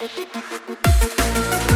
¡Gracias!